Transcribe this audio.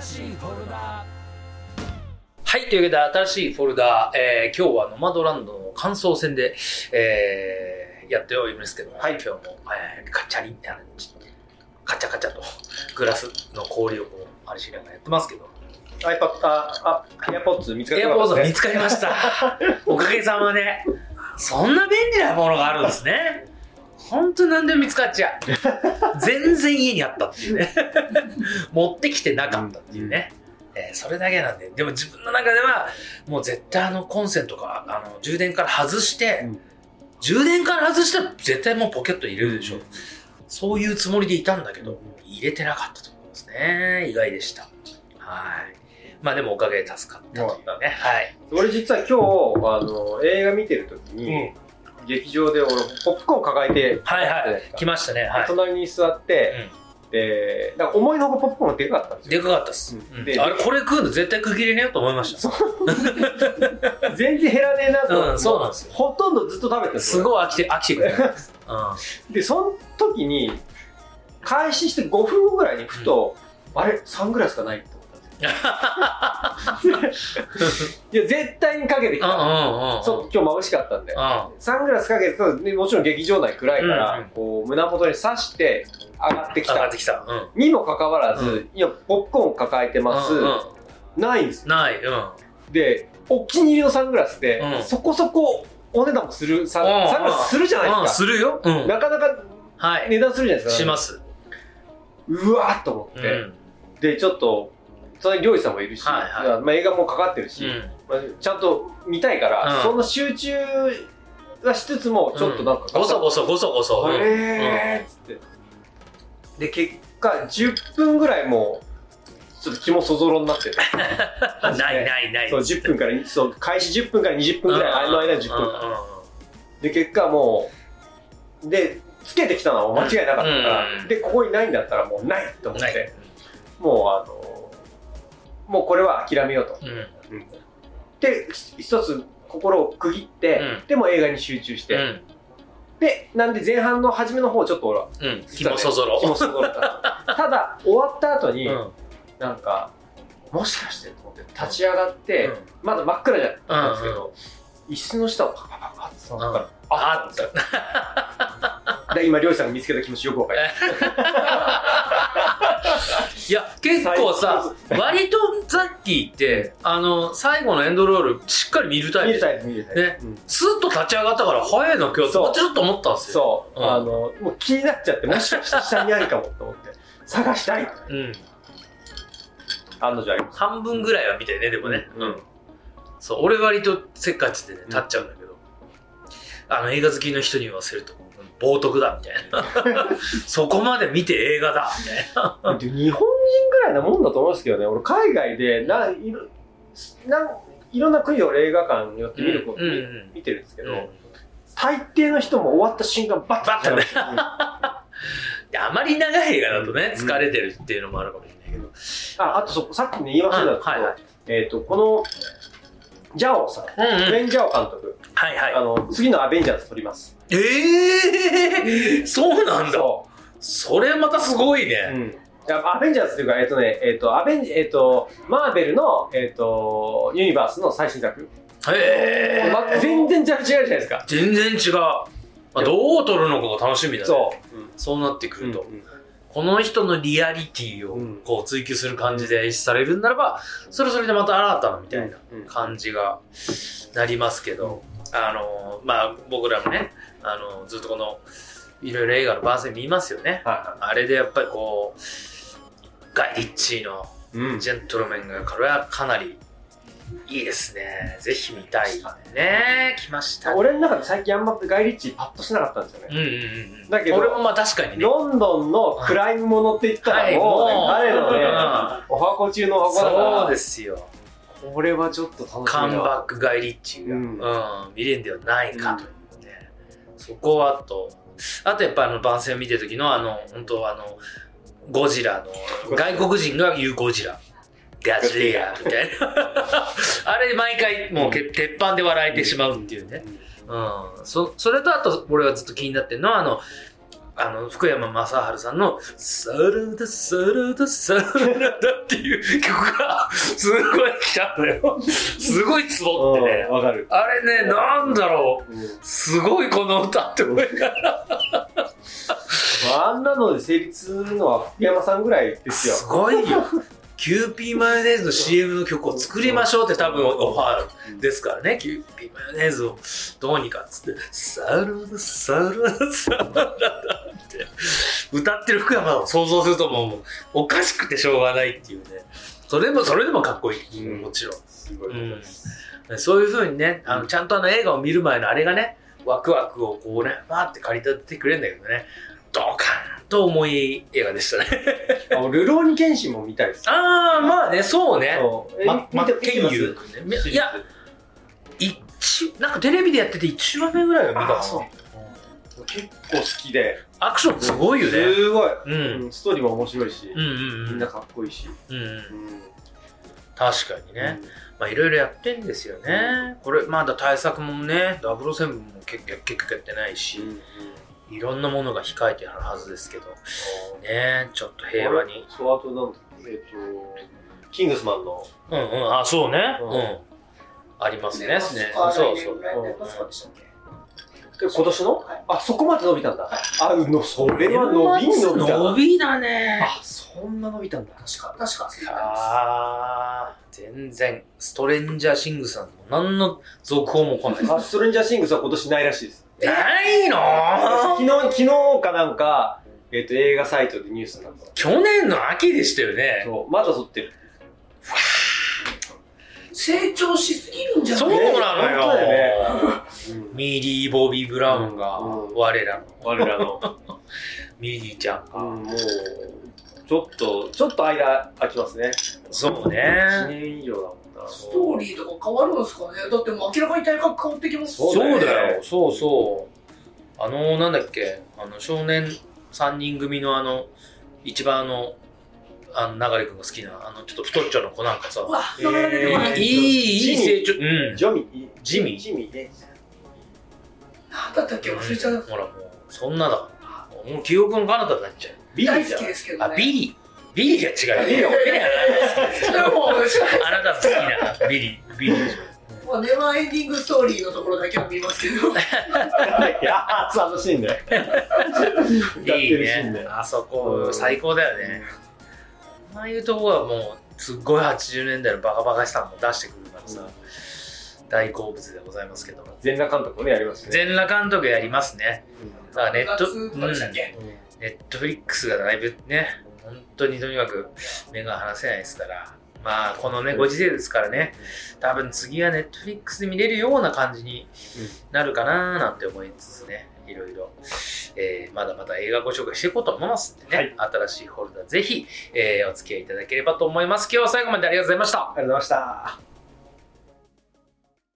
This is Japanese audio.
新しいフォルダはい、というわけで新しいフォルダ、えー、今日はノマドランドの感想戦で、えー、やっておりますけども、はい、今日も、えー、カチャリンってカチャカチャとグラスの氷をこう、あれしながらやってますけど、iPad、あ、あ、エアポッツ見つかっエたアポーズ見つかりました。おかげさまで。そんな便利なものがあるんですね。本当に何でも見つかっちゃう。全然家にあったっていうね。持ってきてなかったっていうね。えーそれだけなんで。でも自分の中では、もう絶対あのコンセントか、あの充電から外して、うん充電から外したら絶対もうポケットに入れるでしょ。そういうつもりでいたんだけど、入れてなかったと思いますね。意外でした。はい。まあでもおかげで助かったというね。はい。俺実は今日、あの、映画見てる時に、劇場で俺、ポップコーン抱えて、はいはい。来ましたね。はい。隣に座って、で、なんか思いのほかポップコーンがでかかったんですよ。でかかったっす。うんうんであれ、これ食うの絶対区切れねえよと思いました。全然減らねえなと思ってうんそうなんですよほとんどずっと食べてるすごい飽きて、飽きてくる。うで、その時に、開始して5分後ぐらいにふと、あれ、サングラスがないって思ったんですよ。いや、絶対にかけてきた。今日眩しかったんで。うサングラスかけてると、ねもちろん劇場内暗いから、こう、胸元に刺して上がってきた上がって。きた。うん。にもかかわらず、ういや、ポップコーン抱えてます。ないんですよ。ない。うん。で、お気に入りのサングラスって、うんそこそこお値段もするサン、グラスするじゃないうん、ですか。するよ。うん。なかなかはい。値段するじゃないですか。します。うわーっと思って、うん。で、ちょっと、それに料理さんもいるし、はいはいまあ、映画もかかってるし、うん。まあ、ちゃんと見たいから、うんその集中はしつつも、ちょっとなんか、ごそごそごそごそ。うんへーっつって。で、結果、10分ぐらいもう、ちょっと気もそぞろになってて。ないないない。そう、10分から、そう、開始10分から20分ぐらい、あの間10分。で、結果もう、で、つけてきたのは間違いなかったから、うんで、ここにないんだったらもうないと思っ。て、もうあの、もうこれは諦めようと。うん。で、一つ心を区切って、うんでも映画に集中して、うん。で、なんで前半の初めの方ちょっと俺は、うん。気もそぞろ。そぞろった。ただ、終わった後に、うん。なんか、もしかしてと思って立ち上がって、うんまだ真っ暗じゃったんですけど、椅子の下をパパパパって触ったら、あったんですよ。で今、漁師さんが見つけた気持ちよくわかります。いや、結構さ、割とザッキーって、あの、最後のエンドロール、しっかり見るタイプ。見るタイプ、見るタイプ。ねうんスーッと立ち上がったから、早いの今日、そうちょっと思ったんですよ。そう、うんあの、もう気になっちゃって、もしかして下にあるかもと思って、探したい。うん。案の定あります。半分ぐらいは見てね、でもね。うんそう、俺割とせっかちでね、立っちゃうんだけど、あの、映画好きの人に言わせると、冒涜だ、みたいな。そこまで見て映画だ、みたいな。で日本人ぐらいなもんだと思うんですけどね、俺海外でないろなんいろんな国を映画館によって見ること、うんうん見てるんですけど、うん大抵の人も終わった瞬間バッとね あまり長い映画だとね、うん。疲れてるっていうのもあるかもしれないけど。あとそさっきね言い忘れたんですけど、うん。はいはい。えっ、とこのジャオさん、うんうんウェン・ジャオ監督、はいはいあ。の次のアベンジャーズ撮ります。ええー、そうなんだ。そそれまたすごいううね。んアベンジャーズっていうか、えっ、とね、えっ、と、アベンジ、えっ、と、マーベルの、えっ、と、ユニバースの最新作。へえ、ま全然違うじゃないですか。全然違う。まあ、どう撮るのかが楽しみだね。そう。そうなってくると。うんこの人のリアリティをうんこう追求する感じで演出されるんならば、それはそれでまた新たなみたいなうん感じがなりますけど、あの、まあ僕らもね、あの、ずっとこの、いろいろ映画の番宣見ますよね。はあれでやっぱりこう、ガイ・リッチーの。ジェントルメンが、かなりいいですね。ぜひ見たい。ね来ました。俺の中で最近あんまガイ・リッチーパッとしなかったんですよね。うんうんうん。だけど俺もまあ確かにね。ロンドンのクライムものって言ったらもうね、彼のね、お箱中のお箱だから、そうですよ。これはちょっと楽しみだカムバックガイ・リッチーが、ううんん見れるんではないかというね、そこはあとあとやっぱあの番宣を見てる時のあの本当あのゴジラの外国人が言うゴジラガジレアみたいな あれ毎回もうけ鉄板で笑えてしまうっていうね、うん、そそれとあと俺はずっと気になってるのはあのあの、福山雅治さんの、サラダ、サラダ、サラダっていう曲が、すごい来たのよ。すごいツボってね。わかる。あれね、なんだろう。うんすごいこの歌って思いながら。まあ、あんなので成立するのは福山さんぐらいですよ。すごいよ。キューピーマヨネーズの CM の曲を作りましょうって多分オファーですからね。キューピーマヨネーズをどうにかっつって、サラダ、サラダ、サラダって歌ってる福山を想像するともうおかしくてしょうがないっていうね。それでも、それでもかっこいい。うんもちろん。すごい。うんそういう風にね、あのちゃんとあの映画を見る前のあれがね、ワクワクをこうね、バーって駆り立ててくれるんだけどね、ドカンと重い映画でしたね。あのルローニケンシンも見たいです。ああ、まあね、そうね。そう。ま、マッケンユー。いや、一、なんかテレビでやってて1話目ぐらいは見たかな結構好きで。アクションすごいよね。すごい。うん。うんストーリーも面白いしうん、うんうん。みんなかっこいいし。うんうん。うん確かにね。まあいろいろやってんですよね。これ、まだ対策もね、007も結結局やってないし、いろんなものが控えてあるはずですけど、ね、ちょっと平和に。そう、あとなんだえっと、キングスマンの、うんうん、あ、そうね。ううんん。ありますね。ねそうあそう。来年来年のそうでしたっけ？え今年の？はいあ、そこまで伸びたんだ。あ、の、それは伸びん伸びたな。伸びだね。あ、そんな伸びたんだ。確か、確か、あー全然、ストレンジャーシングスなんて何の続報も来ない。あ、ストレンジャーシングスは今年ないらしいです。ないの？昨日、昨日かなんか、えっと、映画サイトでニュースになった。去年の秋でしたよね。そう、まだ撮ってる。成長しすぎるんじゃない？そうなのよ。ねミリー・ボビー・ブラウンがうん我らの我らの。ミリーちゃんが。うん、もう、ちょっと、ちょっと間空きますね。そう1ね。年以上だもんな。ストーリーとか変わるんですかね？だってもう明らかに体格変わってきますそうだよ。そうそう。あの、なんだっけ、あの、少年3人組のあの、一番あの、あの、流れ君が好きな、あの、ちょっと太っちょの子なんかさう、わ、えー名前が出てこないいい、い成長。うん。ジョミ、ジミジミね。なんだったっけ？忘れちゃう。ほらもう、そんなだから。もう記憶の彼方になっちゃう。ビリーじゃんきですけどね。あ、ビリー。ビリーが違うよ。ビリーはビリーはでも、あなたの好きなビリー。ビリーでしょ。まあ、ネバーエンディングストーリーのところだけは見ますけど。いやー、楽しいんだよ。歌っていいねで。。あそこ、最高だよね。ああいうとこはもう、すっごい80年代のバカバカしさも出してくるからさ、大好物でございますけど。全裸監督もね、やりますね。全裸監督やりますね。だからネット、9月とかでしたっけ、ネットフリックスがだいぶね、本当にとにかく目が離せないですから、まあ、このね、ご時世ですからね、多分次はネットフリックスで見れるような感じになるかななんて思いつつね、いろいろ、えーまだまだ映画ご紹介していこうと思いますんでね、新しいフォルダぜひ、えーお付き合いいただければと思います。今日は最後までありがとうございました。ありがとうございました。